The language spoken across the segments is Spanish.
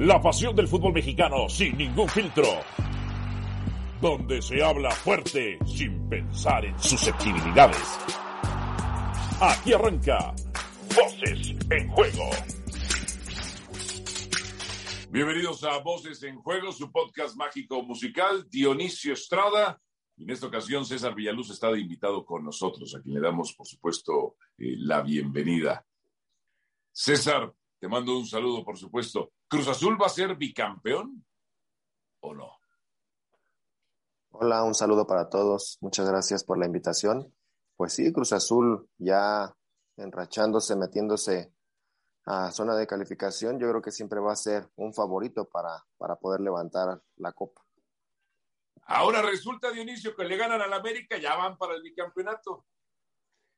La pasión del fútbol mexicano sin ningún filtro. Donde se habla fuerte sin pensar en susceptibilidades. Aquí arranca Voces en Juego. Bienvenidos a Voces en Juego, su podcast mágico musical. Dionisio Estrada. En esta ocasión César Villaluz está de invitado con nosotros, a quien le damos, por supuesto, eh, la bienvenida. César, te mando un saludo, por supuesto. ¿Cruz Azul va a ser bicampeón o no? Hola, un saludo para todos. Muchas gracias por la invitación. Pues sí, Cruz Azul ya enrachándose, metiéndose a zona de calificación, yo creo que siempre va a ser un favorito para, para poder levantar la copa. Ahora resulta, Dionisio, que le ganan al América, ya van para el bicampeonato.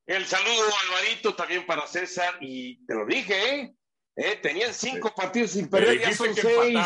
El saludo, Alvarito, también para César, y te lo dije, ¿eh? ¿Eh? Tenían cinco partidos sin perder, ya son seis.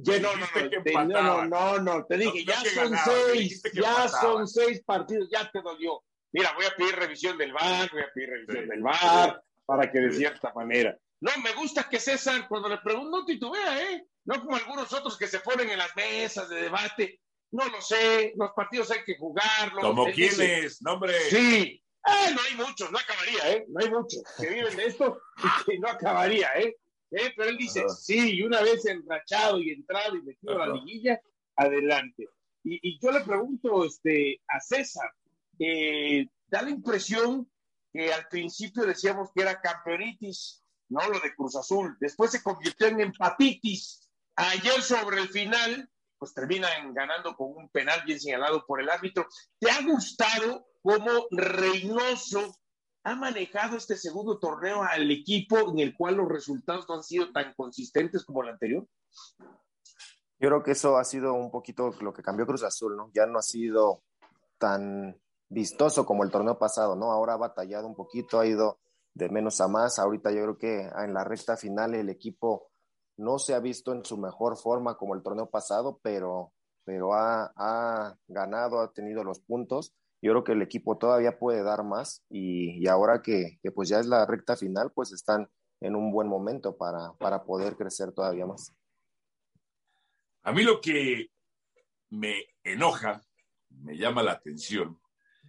Ya, no, no, no, te, no, no, no, te dije, ya son seis, ya son seis partidos, ya te dolió. Mira, voy a pedir revisión del VAR, voy a pedir revisión del VAR, para que de cierta manera. No, me gusta que César, cuando le pregunto, no titubea, ¿eh? No como algunos otros que se ponen en las mesas de debate. No lo sé, los partidos hay que jugarlos. ¿Como quiénes? Nombre. Sí, Ah, no hay muchos, no acabaría, ¿eh? No hay muchos que viven de esto y que no acabaría, ¿eh? ¿Eh? Pero él dice, sí, y una vez enrachado y entrado y metido a la liguilla, adelante. Y, y, yo le pregunto este, a César, eh, da la impresión que al principio decíamos que era campeonitis, ¿no? Lo de Cruz Azul. Después se convirtió en empatitis. Ayer sobre el final, pues terminan ganando con un penal bien señalado por el árbitro. ¿Te ha gustado cómo Reynoso ha manejado este segundo torneo al equipo en el cual los resultados no han sido tan consistentes como el anterior? Yo creo que eso ha sido un poquito lo que cambió Cruz Azul, ¿no? Ya no ha sido tan vistoso como el torneo pasado, ¿no? Ahora ha batallado un poquito, ha ido de menos a más. Ahorita yo creo que en la recta final el equipo no se ha visto en su mejor forma como el torneo pasado, pero, pero ha, ha ganado, ha tenido los puntos. Yo creo que el equipo todavía puede dar más y, y ahora que, que, pues ya es la recta final, pues están en un buen momento para, para poder crecer todavía más. A mí lo que me enoja, me llama la atención,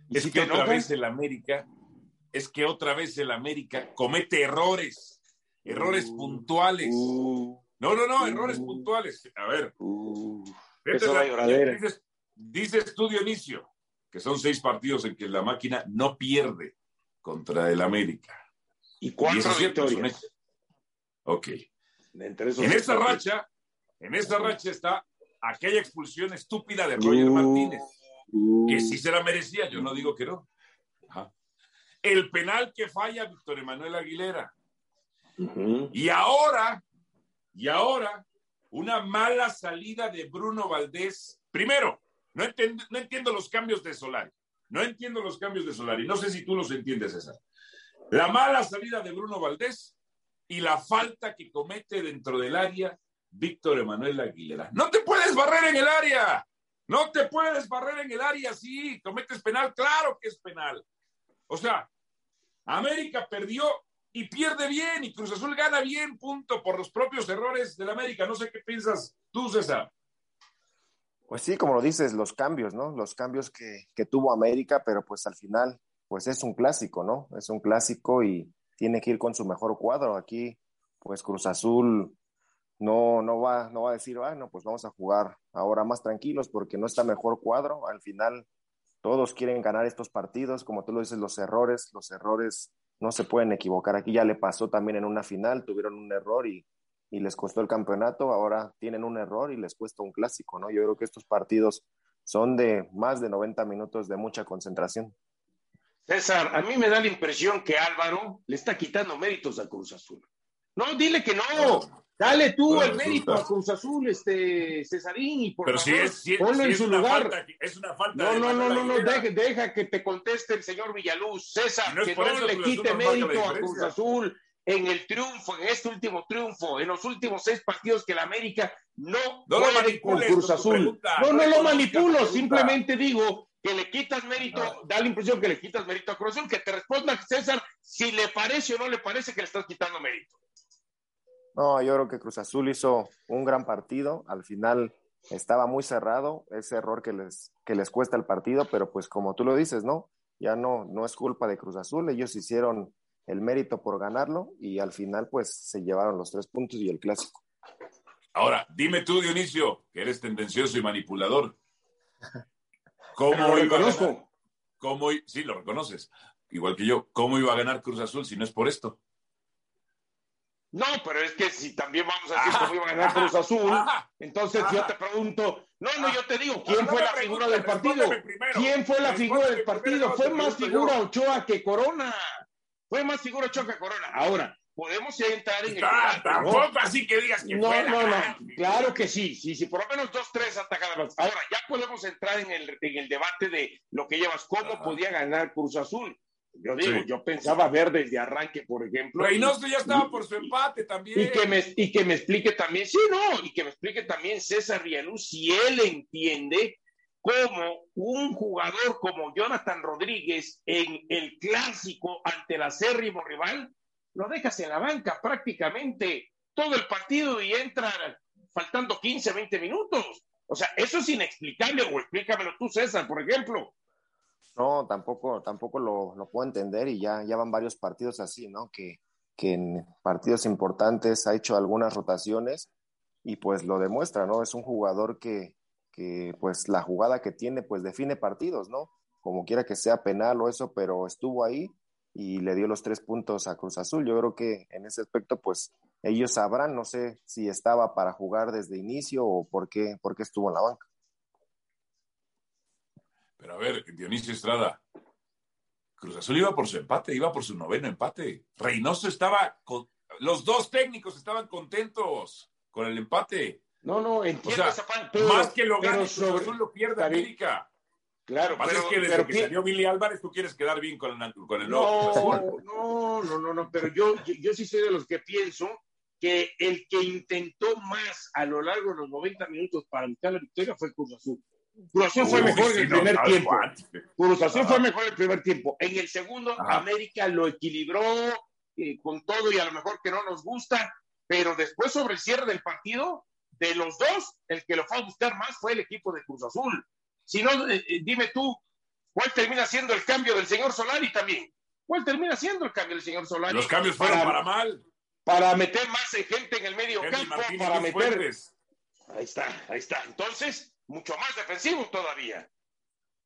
es que otra vez el América, es que otra vez el América comete errores, errores uh, puntuales. Uh, no, no, no, uh, errores puntuales. A ver. dices, dices tú, Dionisio, que son seis partidos en que la máquina no pierde contra el América. Y cuatro victorias. Ok. En esta racha, en esta racha está aquella expulsión estúpida de Roger Martínez, que sí se la merecía, yo no digo que no. El penal que falla Víctor Emanuel Aguilera. Y ahora, y ahora, una mala salida de Bruno Valdés. Primero, no entiendo, los cambios de Solari. No entiendo los cambios de Solari. No sé si tú los entiendes, César. La mala salida de Bruno Valdés y la falta que comete dentro del área Víctor Emanuel Aguilera. No te puedes barrer en el área. No te puedes barrer en el área, sí. Cometes penal, claro que es penal. O sea, América perdió y pierde bien y Cruz Azul gana bien, punto, por los propios errores del América. No sé qué piensas tú, César. Pues sí, como lo dices, los cambios, ¿no? Los cambios que, que, tuvo América, pero pues al final, pues es un clásico, ¿no? Es un clásico y tiene que ir con su mejor cuadro. Aquí, pues Cruz Azul no, no, va, no va a decir, bueno, pues vamos a jugar ahora más tranquilos porque no está mejor cuadro. Al final, todos quieren ganar estos partidos, como tú lo dices, los errores, los errores no se pueden equivocar. Aquí ya le pasó también en una final, tuvieron un error y y les costó el campeonato, ahora tienen un error y les cuesta un clásico, ¿no? Yo creo que estos partidos son de más de 90 minutos de mucha concentración. César, a mí me da la impresión que Álvaro le está quitando méritos a Cruz Azul. No, dile que no. Dale tú el mérito a Cruz Azul, este Cesarín, y por Pero favor, si es, si, ponlo si en es su lugar. Falta, es una falta No, de no, no, no, no, deja, deja que te conteste el señor Villaluz. César, No que no eso le quite mérito a. Cruz Azul en el triunfo, en este último triunfo, en los últimos seis partidos que la América no, No puede con Cruz Azul. pregunta, no, no lo manipulo, simplemente digo que le quitas mérito, da la impresión que le quitas mérito a Cruz Azul, que te responda César si le parece o no le parece que le estás quitando mérito. No, yo creo que Cruz Azul hizo un gran partido. Al final estaba muy cerrado, ese error que les, que les cuesta el partido, pero pues como tú lo dices, ¿no? Ya no, no es culpa de Cruz Azul, ellos hicieron el mérito por ganarlo y al final pues se llevaron los tres puntos y el clásico. Ahora, dime tú, Dionisio, que eres tendencioso y manipulador. ¿Cómo iba a ganar? ¿Cómo, sí, lo reconoces, igual que yo. ¿Cómo iba a ganar Cruz Azul si no es por esto? No, pero es que si también vamos a decir cómo iba a ganar Cruz Azul, entonces yo te pregunto, no, no, yo te digo, ¿quién fue la figura del partido? ¿Quién fue la figura del partido? Fue más figura Ochoa que Corona. Fue más figura Ochoa que Corona. Ahora, podemos entrar en el. Ah, tampoco así que digas que No, no, no. Claro que sí. Sí, sí, por lo menos dos, tres atacadas Ahora, ya podemos entrar en el, en el debate de lo que llevas. ¿Cómo podía ganar Cruz Azul? Yo digo, yo pensaba ver desde arranque, por ejemplo. Reynoso ya estaba por su empate también. Y que, me, y que me explique también, sí, no, y que me explique también César Rialuz si él entiende cómo un jugador como Jonathan Rodríguez en el clásico ante el acérrimo rival lo dejas en la banca prácticamente todo el partido y entra faltando 15, 20 minutos. O sea, eso es inexplicable, o explícamelo tú, César, por ejemplo. No, tampoco, tampoco lo, lo puedo entender y ya, ya van varios partidos así, ¿no? Que, que en partidos importantes ha hecho algunas rotaciones y pues lo demuestra, ¿no? Es un jugador que, que pues la jugada que tiene pues define partidos, ¿no? Como quiera que sea penal o eso, pero estuvo ahí y le dio los tres puntos a Cruz Azul. Yo creo que en ese aspecto, pues ellos sabrán, no sé si estaba para jugar desde inicio o por qué, por qué estuvo en la banca. Pero a ver, Dionisio Estrada, Cruz Azul iba por su empate, iba por su noveno empate. Reynoso estaba con. Los dos técnicos estaban contentos con el empate. No, no, entiendo esa parte. Más que lo gane, Cruz Azul lo pierde América. Claro, pero, es que desde que salió Billy Álvarez tú quieres quedar bien con el, con el no, no, no, no, no, pero yo, yo, sí soy de los que pienso que el que intentó más a lo largo de los 90 minutos para buscar la victoria fue Cruz Azul. Cruz Azul fue mejor en el primer tiempo. Cruz Azul fue mejor en el primer tiempo. En el segundo, América lo equilibró eh, con todo y a lo mejor que no nos gusta, pero después sobre el cierre del partido, de los dos, el que lo fue a buscar más fue el equipo de Cruz Azul. Si no, eh, eh, dime tú, ¿cuál termina siendo el cambio del señor Solari también? ¿Cuál termina siendo el cambio del señor Solari? Los cambios fueron para, mal. Para meter más gente en el medio campo, para meter. Ahí está, ahí está. Entonces, mucho más defensivo todavía.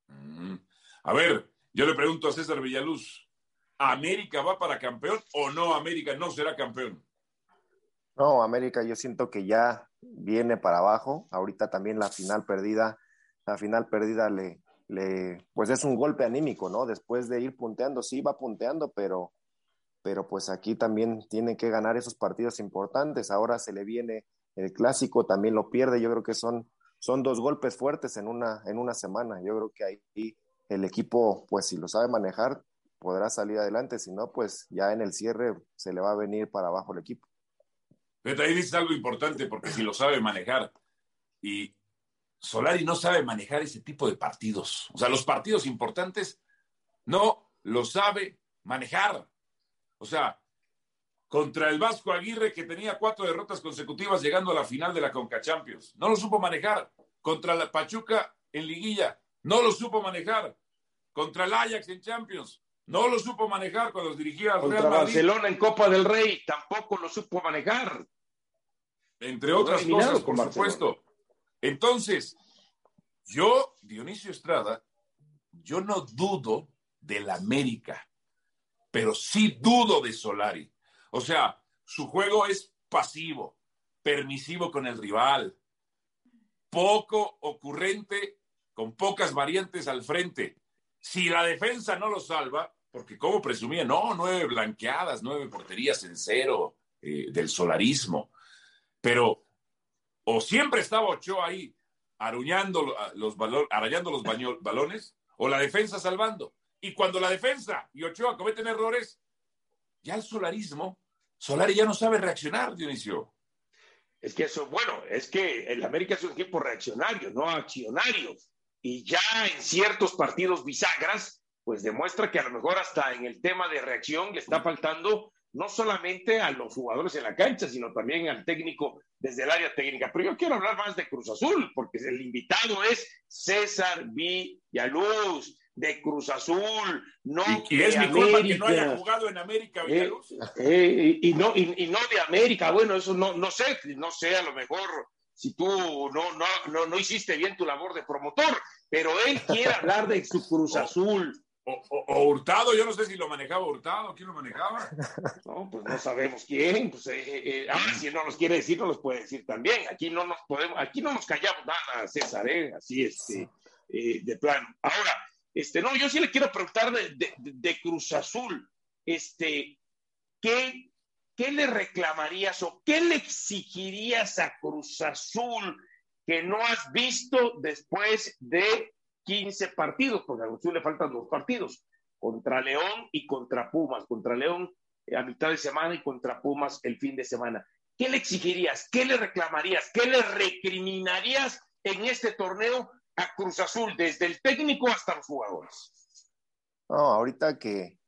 Mm. A ver, yo le pregunto a César Villaluz, ¿América va para campeón o no América no será campeón? No, América yo siento que ya viene para abajo. Ahorita también la final perdida la final perdida le, le, pues es un golpe anímico, ¿no? Después de ir punteando, sí va punteando, pero, pero pues aquí también tiene que ganar esos partidos importantes. Ahora se le viene el clásico, también lo pierde. Yo creo que son, son dos golpes fuertes en una, en una semana. Yo creo que ahí el equipo, pues si lo sabe manejar, podrá salir adelante. Si no, pues ya en el cierre se le va a venir para abajo el equipo. Pero ahí dices algo importante, porque si lo sabe manejar y Solari no sabe manejar ese tipo de partidos. O sea, los partidos importantes no lo sabe manejar. O sea, contra el Vasco Aguirre, que tenía cuatro derrotas consecutivas llegando a la final de la Conca Champions. No lo supo manejar. Contra la Pachuca en Liguilla. No lo supo manejar. Contra el Ajax en Champions. No lo supo manejar cuando dirigía al Contra Real Madrid. Barcelona en Copa del Rey. Tampoco lo supo manejar. Entre otras cosas, por supuesto. Entonces, yo, Dionisio Estrada, yo no dudo del América, pero sí dudo de Solari. O sea, su juego es pasivo, permisivo con el rival, poco ocurrente, con pocas variantes al frente. Si la defensa no lo salva, porque como presumía, no, nueve blanqueadas, nueve porterías en cero eh, del solarismo, pero o siempre estaba Ochoa ahí aruñando los, arañando los balones o la defensa salvando. Y cuando la defensa y Ochoa cometen errores, ya el solarismo, Solari ya no sabe reaccionar, Dionisio. Es que eso, bueno, es que el América es un equipo reaccionario, no accionario. Y ya en ciertos partidos bisagras, pues demuestra que a lo mejor hasta en el tema de reacción le está faltando no solamente a los jugadores en la cancha, sino también al técnico desde el área técnica. Pero yo quiero hablar más de Cruz Azul, porque el invitado es César Villaluz de Cruz Azul, no y, es mi culpa que no haya jugado en América, eh, Villaluz. Eh, y, no, y, no de América, bueno, eso no, no sé, no sé, a lo mejor si tú no, no, no, no hiciste bien tu labor de promotor, pero él quiere hablar de su Cruz Azul. O, Hurtado, yo no sé si lo manejaba Hurtado, ¿quién lo manejaba? No, pues no sabemos quién. Pues, eh, eh, ah, si no nos quiere decir, no los puede decir también. Aquí no nos podemos, aquí no nos callamos nada, César, ¿eh? así este, eh, de plano. Ahora, este, no, yo sí le quiero preguntar de, Cruz Azul, este, ¿qué, ¿qué le reclamarías o qué le exigirías a Cruz Azul que no has visto después de 15 partidos, porque a Cruz le faltan dos partidos, contra León y contra Pumas, contra León a mitad de semana y contra Pumas el fin de semana. ¿Qué le exigirías? ¿Qué le reclamarías? ¿Qué le recriminarías en este torneo a Cruz Azul, desde el técnico hasta los jugadores? No, ahorita que,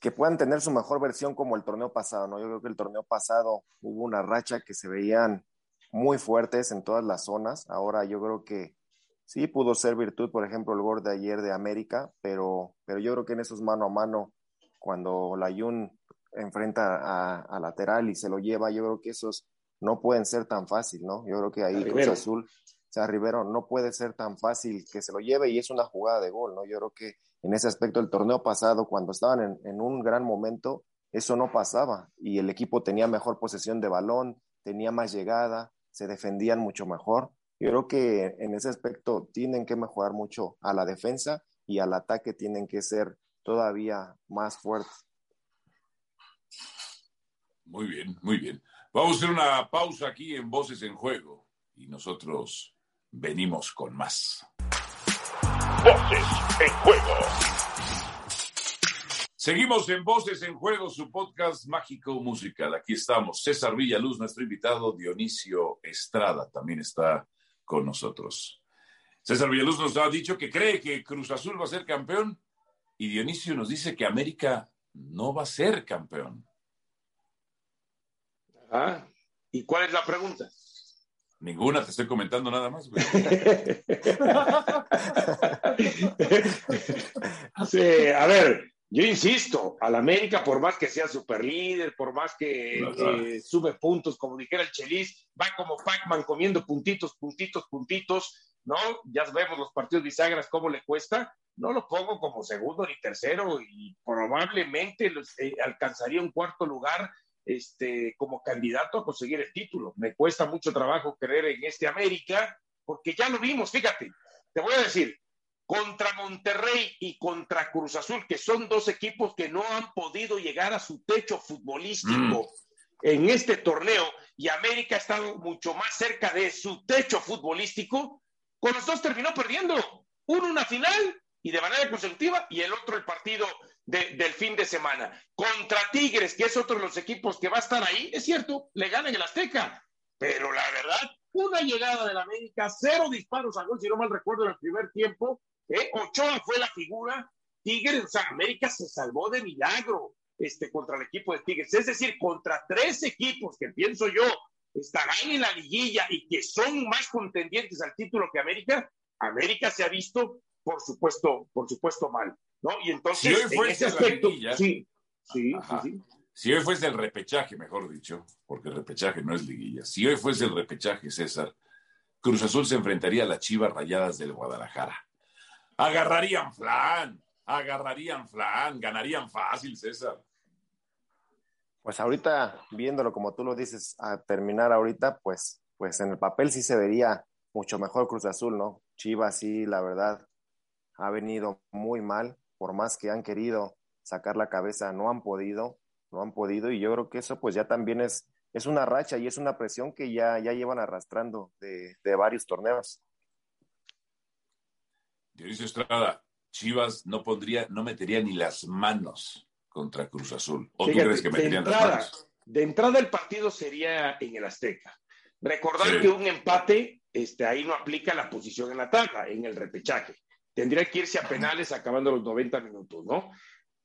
que puedan tener su mejor versión como el torneo pasado, ¿no? Yo creo que el torneo pasado hubo una racha que se veían muy fuertes en todas las zonas. Ahora yo creo que sí pudo ser virtud, por ejemplo, el gol de ayer de América, pero, pero yo creo que en esos mano a mano, cuando la Jun enfrenta a, lateral y se lo lleva, yo creo que esos no pueden ser tan fácil, ¿no? Yo creo que ahí Cruz Azul, o sea, Rivero no puede ser tan fácil que se lo lleve y es una jugada de gol, ¿no? Yo creo que en ese aspecto el torneo pasado, cuando estaban en, en un gran momento, eso no pasaba y el equipo tenía mejor posesión de balón, tenía más llegada, se defendían mucho mejor. Yo creo que en ese aspecto tienen que mejorar mucho a la defensa y al ataque tienen que ser todavía más fuertes. Muy bien, muy bien. Vamos a hacer una pausa aquí en Voces en Juego y nosotros venimos con más. Voces en Juego. Seguimos en Voces en Juego, su podcast mágico musical. Aquí estamos. César Villaluz, nuestro invitado. Dionisio Estrada también está con nosotros. César Villaluz nos ha dicho que cree que Cruz Azul va a ser campeón y Dionisio nos dice que América no va a ser campeón. Ah, ¿y cuál es la pregunta? Ninguna, te estoy comentando nada más. sí, a ver, yo insisto, al América, por más que sea super líder, por más que sube puntos, como dijera el Chelis, va como Pac-Man comiendo puntitos, puntitos, puntitos, ¿no? Ya vemos los partidos bisagras cómo le cuesta. No lo pongo como segundo ni tercero y probablemente eh, alcanzaría un cuarto lugar este, como candidato a conseguir el título. Me cuesta mucho trabajo creer en este América, porque ya lo vimos, fíjate, te voy a decir, contra Monterrey y contra Cruz Azul, que son dos equipos que no han podido llegar a su techo futbolístico mm. en este torneo, y América ha estado mucho más cerca de su techo futbolístico, con los dos terminó perdiendo. Uno una final y de manera consecutiva, y el otro el partido del fin de semana. Contra Tigres, que es otro de los equipos que va a estar ahí, es cierto, le ganan el Azteca, pero la verdad, una llegada del América, cero disparos a gol, si no mal recuerdo, en el primer tiempo, ¿eh? Ochoa fue la figura. Tigres, o sea, América se salvó de milagro este, contra el equipo de Tigres. Es decir, contra tres equipos que pienso yo estarán en la liguilla y que son más contendientes al título que América, América se ha visto, por supuesto, por supuesto mal, ¿no? Y entonces, si hoy fuese en ese aspecto, sí, sí, sí, Si hoy fuese el repechaje, mejor dicho, porque el repechaje no es liguilla, si hoy fuese el repechaje, César, Cruz Azul se enfrentaría a las Chivas Rayadas del Guadalajara agarrarían flan, agarrarían flan, ganarían fácil, César. Pues ahorita, viéndolo como tú lo dices, a terminar ahorita, pues, pues en el papel sí se vería mucho mejor Cruz Azul, ¿no? Chivas sí, la verdad, ha venido muy mal, por más que han querido sacar la cabeza, no han podido, no han podido, y yo creo que eso pues ya también es, es una racha y es una presión que ya, ya llevan arrastrando de, de varios torneos. Dionisio Estrada, Chivas no pondría, no metería ni las manos contra Cruz Azul. ¿O tú crees que meterían las manos? De entrada el partido sería en el Azteca. Recordar que un empate, este, ahí no aplica la posición en la tabla, en el repechaje. Tendría que irse a penales acabando los 90 minutos, ¿no?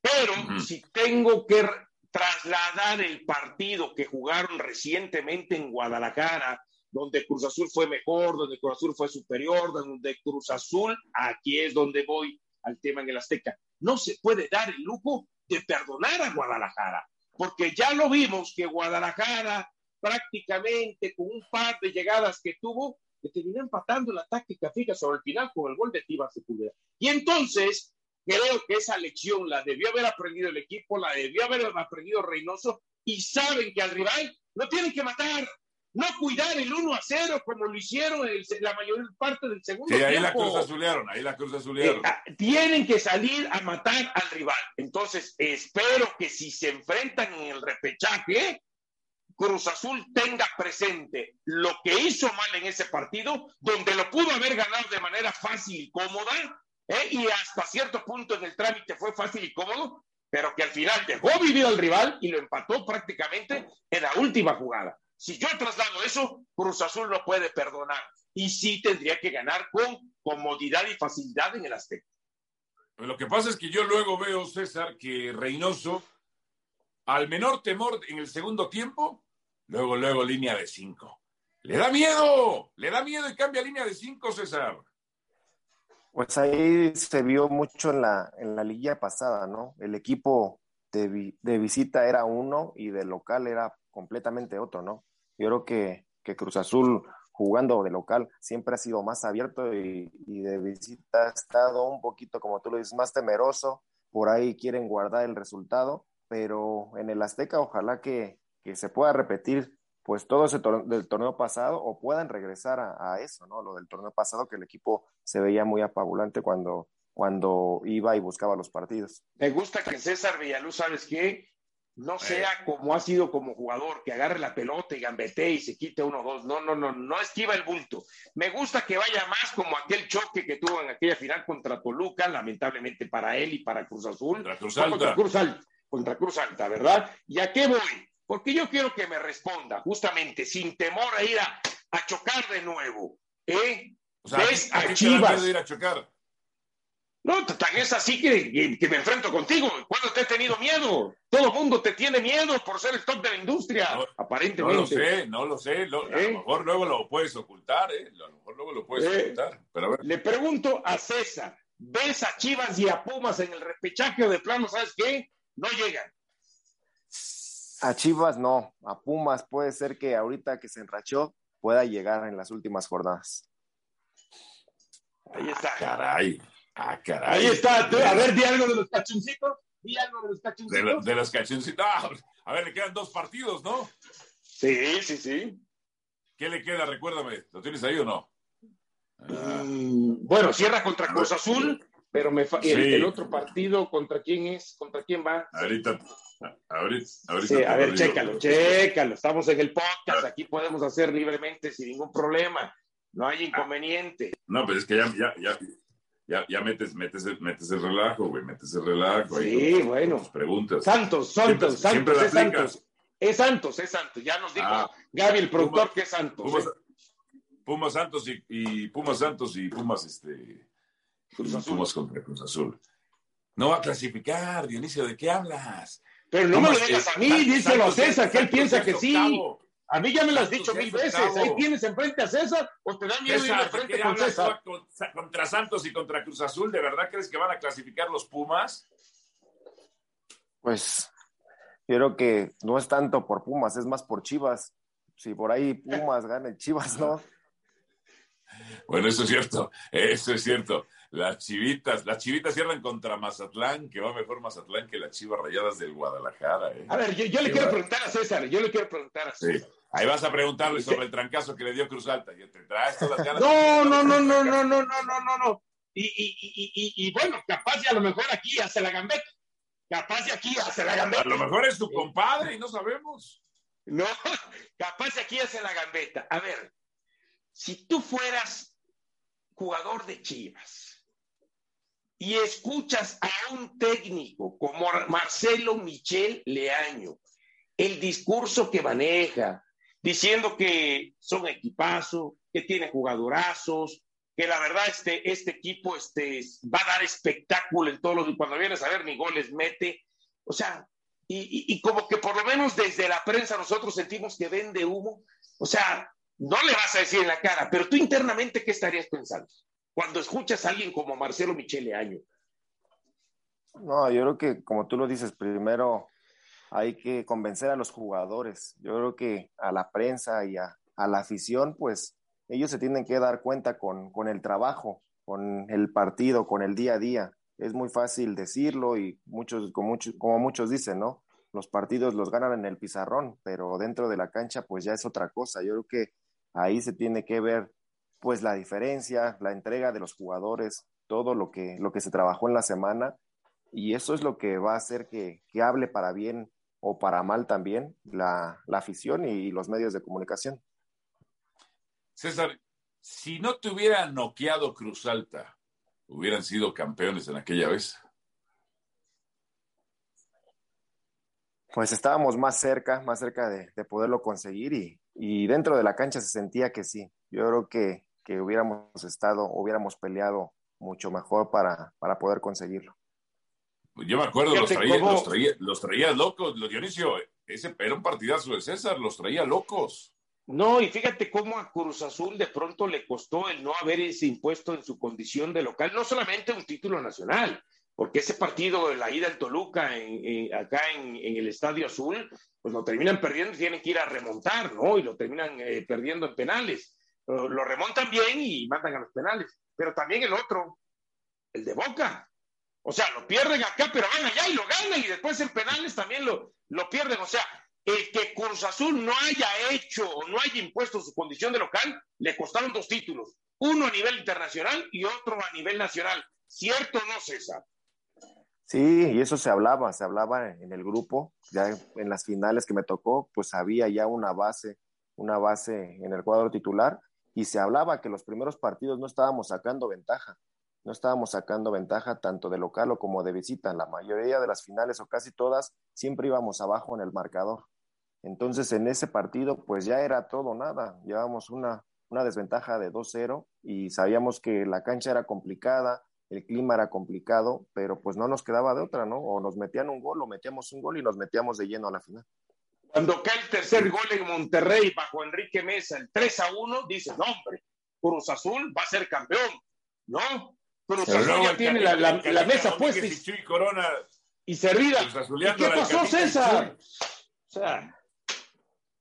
Pero si tengo que trasladar el partido que jugaron recientemente en Guadalajara, donde Cruz Azul fue mejor, donde Cruz Azul fue superior, donde Cruz Azul, aquí es donde voy al tema en el Azteca. No se puede dar el lujo de perdonar a Guadalajara, porque ya lo vimos que Guadalajara prácticamente con un par de llegadas que tuvo, que terminó empatando la táctica fija sobre el final con el gol de Tiva Sepúlveda. Y entonces, creo que esa lección la debió haber aprendido el equipo, la debió haber aprendido Reynoso, y saben que al rival lo tienen que matar, no cuidar el 1 a 0 como lo hicieron la mayor parte del segundo sí, ahí la cruz azulearon, ahí la cruz azulearon. Eh, ah, tienen que salir a matar al rival. Entonces, espero que si se enfrentan en el repechaje, Cruz Azul tenga presente lo que hizo mal en ese partido, donde lo pudo haber ganado de manera fácil y cómoda, ¿eh? y hasta cierto punto en el trámite fue fácil y cómodo, pero que al final dejó vivir al rival y lo empató prácticamente en la última jugada. Si yo traslado eso, Cruz Azul no puede perdonar y sí tendría que ganar con comodidad y facilidad en el Azteca. Lo que pasa es que yo luego veo, César, que Reynoso, al menor temor en el segundo tiempo, Luego, luego, línea de cinco. Le da miedo, le da miedo y cambia línea de cinco, César. Pues ahí se vio mucho en la, en la liguilla pasada, ¿no? El equipo de, de, visita era uno y de local era completamente otro, ¿no? Yo creo que, que Cruz Azul jugando de local siempre ha sido más abierto y, y, de visita ha estado un poquito, como tú lo dices, más temeroso. Por ahí quieren guardar el resultado, pero en el Azteca ojalá que, que se pueda repetir pues todo ese del torneo pasado o puedan regresar a, eso, ¿no? Lo del torneo pasado que el equipo se veía muy apabulante cuando, cuando iba y buscaba los partidos. Me gusta que César Villaluz, ¿sabes qué? No sea como ha sido como jugador, que agarre la pelota y gambete y se quite uno o dos. No, no, no, no esquiva el bulto. Me gusta que vaya más como aquel choque que tuvo en aquella final contra Toluca, lamentablemente para él y para Cruz Azul. Contra Cruz Alta. Contra Cruz Alta, contra Cruz Alta ¿verdad? ¿Y a qué voy? Porque yo quiero que me responda, justamente, sin temor a ir a, chocar de nuevo. ¿Eh? O sea, ¿Ves a, Chivas? ir a chocar? No, tan es así que, que, me enfrento contigo. ¿Cuándo te he tenido miedo? Todo el mundo te tiene miedo por ser el top de la industria, aparentemente. No lo sé, no lo sé. A lo ¿Eh? mejor luego lo puedes ocultar, ¿eh? A lo mejor luego lo puedes ¿Eh? ocultar. Pero Le pregunto a César, ¿ves a Chivas y a Pumas en el repechaje de plano, sabes qué? No llegan. A Chivas no, a Pumas puede ser que ahorita que se enrachó pueda llegar en las últimas jornadas. Ahí está. Ah, caray. Ah, caray. Ahí está. A ver, di algo de los cachoncitos. Di algo de los cachoncitos. De, los cachoncitos. Ah, a ver, le quedan dos partidos, ¿no? Sí, sí, sí. ¿Qué le queda? Recuérdame. ¿Lo tienes ahí o no? Mm, bueno, cierra contra Cruz Azul, pero me el, otro partido, ¿contra quién es? ¿Contra quién va? Ahorita, Ahorita, sí, a ver, chécalo, chécalo. Estamos en el podcast, aquí podemos hacer libremente sin ningún problema. No hay inconveniente. No, pero es que ya, ya, ya, ya, ya metes, metes, metes el relajo, güey, metes el relajo. Sí, bueno. preguntas. Santos, Santos, Santos, es Santos. Es Santos, es Santos. Ya nos dijo ah, Gaby, el productor, que es Santos. Pumas, ¿eh? Santos y, y, Pumas Santos y Pumas, este. Cruz Azul. Pumas contra Cruz Azul. No va a clasificar, Dionisio, ¿de qué hablas? Pero no, me lo digas a mí, díselo a César, que él piensa que sí. A mí ya me lo has dicho mil veces. Ahí tienes enfrente a César o te da miedo ir enfrente con César. Contra Santos y contra Cruz Azul, ¿de verdad crees que van a clasificar los Pumas? Pues yo creo que no es tanto por Pumas, es más por Chivas. Si por ahí Pumas gana Chivas, ¿no? Bueno, eso es cierto, eso es cierto. Las chivitas, las chivitas cierran contra Mazatlán, que va mejor Mazatlán que las chivas rayadas del Guadalajara. ¿eh? A ver, yo, le quiero preguntar a César, yo le quiero preguntar a César. Ahí vas a preguntarle sobre el trancazo que le dio Cruz Alta. Yo te traes todas las ganas. No, no, no, no, no, no, no, no, no, no. Y, y, y, y, bueno, capaz de a lo mejor aquí hace la gambeta. Capaz de aquí hace la gambeta. A lo mejor es tu compadre y no sabemos. No, capaz de aquí hace la gambeta. A ver, si tú fueras jugador de Chivas, y escuchas a un técnico como Marcelo Michel Leaño, el discurso que maneja, diciendo que son equipazo, que tiene jugadorazos, que la verdad este, este equipo este, va a dar espectáculo en todos los... Cuando vienes a ver ni goles mete. O sea, y, como que por lo menos desde la prensa nosotros sentimos que vende humo. O sea, no le vas a decir en la cara, pero tú internamente, ¿qué estarías pensando? Cuando escuchas a alguien como Marcelo Michele Año. No, yo creo que como tú lo dices, primero hay que convencer a los jugadores. Yo creo que a la prensa y a, la afición, pues ellos se tienen que dar cuenta con, con el trabajo, con el partido, con el día a día es muy fácil decirlo y muchos como, muchos, como muchos dicen, ¿no? Los partidos los ganan en el pizarrón, pero dentro de la cancha pues ya es otra cosa. Yo creo que ahí se tiene que ver pues la diferencia, la entrega de los jugadores, todo lo que, lo que se trabajó en la semana y eso es lo que va a hacer que, que hable para bien o para mal también la, la afición y, los medios de comunicación. César, si no te hubiera noqueado Cruz Alta, hubieran sido campeones en aquella vez? Pues estábamos más cerca, más cerca de, poderlo conseguir y, y, dentro de la cancha se sentía que sí. Yo creo que, que hubiéramos estado, hubiéramos peleado mucho mejor para, para poder conseguirlo. Pues yo me acuerdo, los traía, los, traía, los traía locos, Dionisio, ese era un partidazo de César, los traía locos. No, y fíjate cómo a Cruz Azul de pronto le costó el no haber ese impuesto en su condición de local, no solamente un título nacional, porque ese partido, la ida en Toluca, en, acá en, el Estadio Azul, pues lo terminan perdiendo y tienen que ir a remontar, ¿no? Y lo terminan eh, perdiendo en penales. Lo, remontan bien y mandan a los penales. Pero también el otro, el de Boca. O sea, lo pierden acá, pero van allá y lo ganan y después en penales también lo, lo pierden. O sea, el que Cruz Azul no haya hecho o no haya impuesto su condición de local, le costaron dos títulos, uno a nivel internacional y otro a nivel nacional. ¿Cierto o no, César? Sí, y eso se hablaba, se hablaba en el grupo, ya en las finales que me tocó, pues había ya una base, una base en el cuadro titular, y se hablaba que los primeros partidos no estábamos sacando ventaja, no estábamos sacando ventaja tanto de local o como de visita. La mayoría de las finales o casi todas, siempre íbamos abajo en el marcador. Entonces, en ese partido, pues ya era todo nada. Llevábamos una, una desventaja de 2-0 y sabíamos que la cancha era complicada, el clima era complicado, pero pues no nos quedaba de otra, ¿no? O nos metían un gol o metíamos un gol y nos metíamos de lleno a la final. Cuando cae el tercer gol en Monterrey bajo Enrique Mesa, el 3 a 1, dices, no, hombre, Cruz Azul va a ser campeón, ¿no? Cruz Azul ya tiene la, la, mesa puesta y, Corona, y servida. ¿Y qué pasó, César? O sea,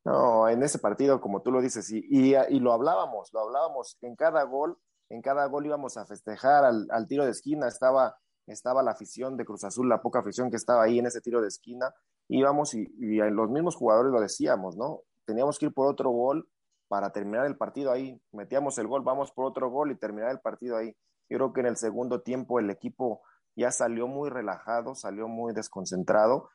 no, en ese partido, como tú lo dices, y, y, lo hablábamos, lo hablábamos, en cada gol, en cada gol íbamos a festejar al, tiro de esquina, estaba, estaba la afición de Cruz Azul, la poca afición que estaba ahí en ese tiro de esquina, íbamos y, y los mismos jugadores lo decíamos, ¿no? Teníamos que ir por otro gol para terminar el partido ahí, metíamos el gol, vamos por otro gol y terminar el partido ahí. Yo creo que en el segundo tiempo el equipo ya salió muy relajado, salió muy desconcentrado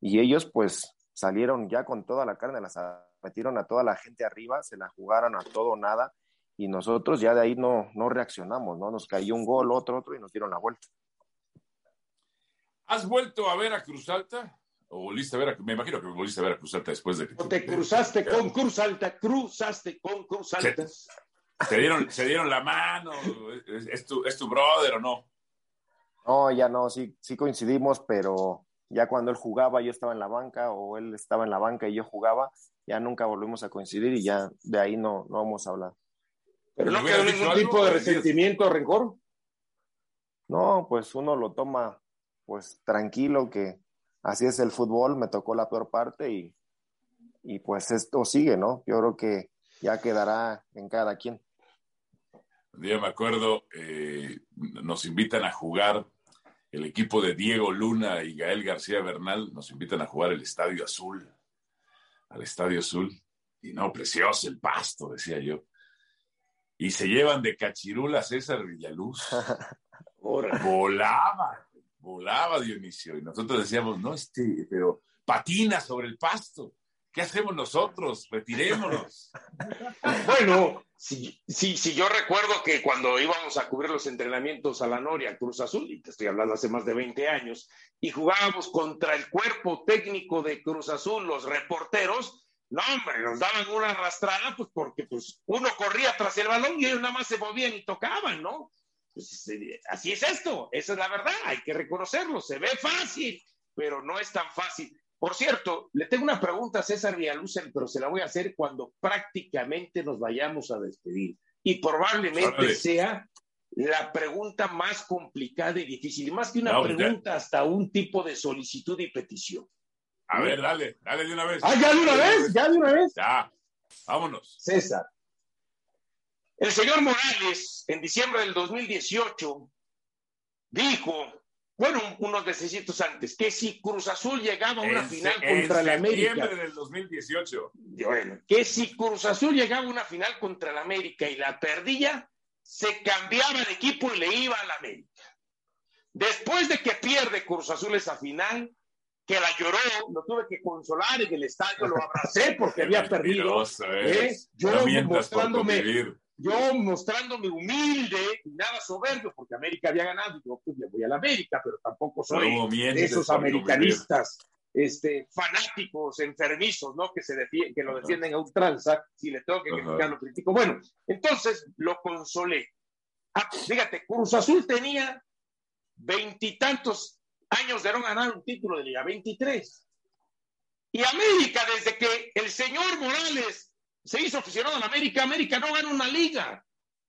y ellos pues salieron ya con toda la carne, las metieron a toda la gente arriba, se la jugaron a todo o nada, y nosotros ya de ahí no, no reaccionamos, ¿no? Nos cayó un gol, otro, otro, y nos dieron la vuelta. ¿Has vuelto a ver a Cruz Alta? ¿O volviste a ver a, me imagino que volviste a ver a Cruz Alta después de que... O te cruzaste con Cruz Alta, cruzaste con Cruz Alta. Se, dieron, se dieron la mano, ¿Es, tu, ¿es tu brother o no? No, ya no, sí, sí coincidimos, pero ya cuando él jugaba yo estaba en la banca o él estaba en la banca y yo jugaba, ya nunca volvimos a coincidir y ya de ahí no, no vamos a hablar. ¿Pero no quedó ningún tipo de resentimiento o rencor? No, pues uno lo toma pues tranquilo que así es el fútbol, me tocó la peor parte y, y pues esto sigue, ¿no? Yo creo que ya quedará en cada quien. Un día me acuerdo, eh, nos invitan a jugar el equipo de Diego Luna y Gael García Bernal nos invitan a jugar el Estadio Azul, al Estadio Azul. Y no, precioso el pasto, decía yo. Y se llevan de cachirula a César Villaluz. volaba, volaba Dionisio. Y nosotros decíamos, no, este, pero patina sobre el pasto. ¿Qué hacemos nosotros? Retirémonos. bueno, si, si, si, yo recuerdo que cuando íbamos a cubrir los entrenamientos a la Noria, Cruz Azul, y te estoy hablando hace más de 20 años, y jugábamos contra el cuerpo técnico de Cruz Azul, los reporteros, no, hombre, nos daban una arrastrada, pues porque pues, uno corría tras el balón y ellos nada más se movían y tocaban, ¿no? Pues, eh, así es esto, esa es la verdad, hay que reconocerlo, se ve fácil, pero no es tan fácil. Por cierto, le tengo una pregunta a César Villalucen, pero se la voy a hacer cuando prácticamente nos vayamos a despedir. Y probablemente sea la pregunta más complicada y difícil, y más que una pregunta, hasta un tipo de solicitud y petición. A ver, dale, dale de una vez. Ah, ya de una vez, ya de una vez. Ya, vámonos. César. El señor Morales, en diciembre del 2018, dijo bueno, unos meses antes, que si Cruz Azul llegaba a una final contra el América. En del 2018. Bueno, que si Cruz Azul llegaba a una final contra el América y la perdía, se cambiaba de equipo y le iba al América. Después de que pierde Cruz Azul esa final, que la lloró, lo tuve que consolar en el estadio, lo abracé porque había perdido. ¿eh? Yo mostrándome, yo mostrándome humilde y nada soberbio, porque América había ganado, y yo pues le voy a la América, pero tampoco soy de esos americanistas este, fanáticos, enfermizos, ¿no? Que, se que lo defienden a ultranza, si le tengo que criticar, lo critico. Bueno, entonces lo consolé. Ah, fíjate, Cruz Azul tenía veintitantos años de no ganar un título de liga, 23. Y América, desde que el señor Morales se hizo aficionado a América. América no gana una liga.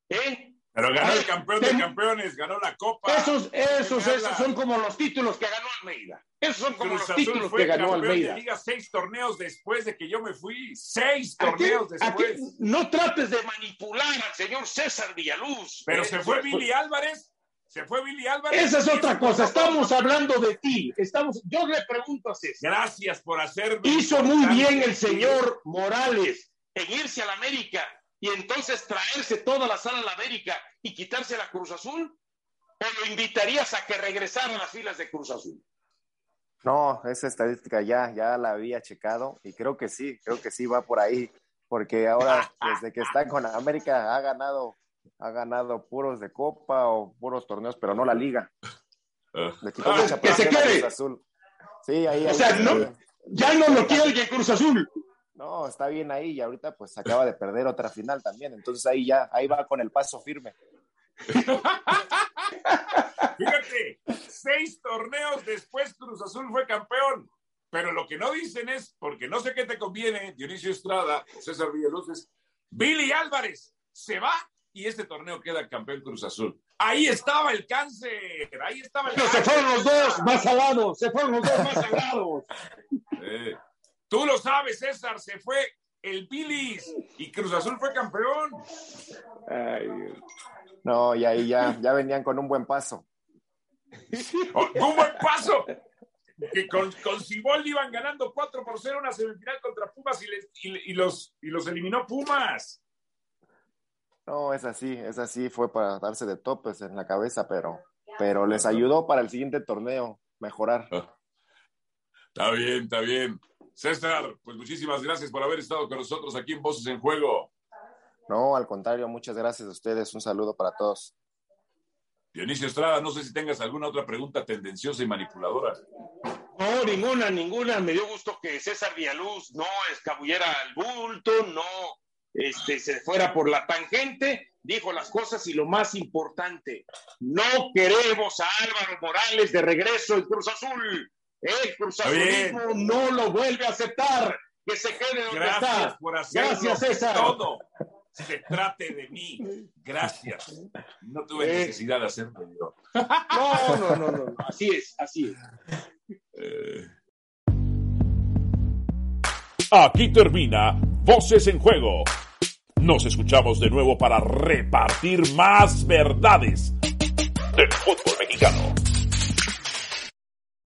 ¿eh? Pero ganó el campeón de campeones, ganó la Copa. Esos, esos, esos son como los títulos que ganó Almeida. Esos son como los títulos que ganó Almeida. Liga seis torneos después de que yo me fui. Seis torneos después. no trates de manipular al señor César Villaluz. Pero ¿eh? se fue Billy Álvarez. Se fue Billy Álvarez. Esa es otra cosa. Estamos hablando de ti. Estamos, yo le pregunto a César. Gracias por hacerme. Hizo muy bien el señor Morales en irse a la América y entonces traerse toda la sala a la América y quitarse la Cruz Azul? ¿O lo invitarías a que regresara a las filas de Cruz Azul? No, esa estadística ya, ya la había checado y creo que sí, creo que sí va por ahí, porque ahora desde que está con América ha ganado, ha ganado puros de Copa o puros torneos, pero no la Liga. Le quitó ah, que se quede. Azul. Sí, ahí, o sea, no, ya no lo quiere el Cruz Azul. No, está bien ahí y ahorita pues acaba de perder otra final también, entonces ahí ya, ahí va con el paso firme. Fíjate, seis torneos después Cruz Azul fue campeón, pero lo que no dicen es, porque no sé qué te conviene, Dionisio Estrada, César Villaluz, Billy Álvarez se va y este torneo queda campeón Cruz Azul. Ahí estaba el cáncer, ahí estaba el cáncer. Se fueron los dos más salados, se fueron los dos más salados. Eh. Tú lo sabes, César, se fue el Billis y Cruz Azul fue campeón. no, y ahí ya, ya venían con un buen paso. Oh, un buen paso. Que con, con Ciboldi iban ganando 4 por 0 una semifinal contra Pumas y, los, y los eliminó Pumas. No, es así, es así, fue para darse de topes en la cabeza, pero, pero les ayudó para el siguiente torneo mejorar. Ah. Está bien, está bien. César, pues muchísimas gracias por haber estado con nosotros aquí en Voces en Juego. No, al contrario, muchas gracias a ustedes. Un saludo para todos. Dionisio Estrada, no sé si tengas alguna otra pregunta tendenciosa y manipuladora. No, ninguna, ninguna. Me dio gusto que César Villaluz no escabullera al bulto, no este, se fuera por la tangente, dijo las cosas y lo más importante, no queremos a Álvaro Morales de regreso en Cruz Azul. El Cruz no lo vuelve a aceptar. Que se quede donde Gracias por hacerlo. Gracias, César. Todo se trate de mí. Gracias. No tuve eh. necesidad de hacerlo yo. No, no, no, no. Así es, así es. Eh. Aquí termina Voces en Juego. Nos escuchamos de nuevo para repartir más verdades del fútbol mexicano.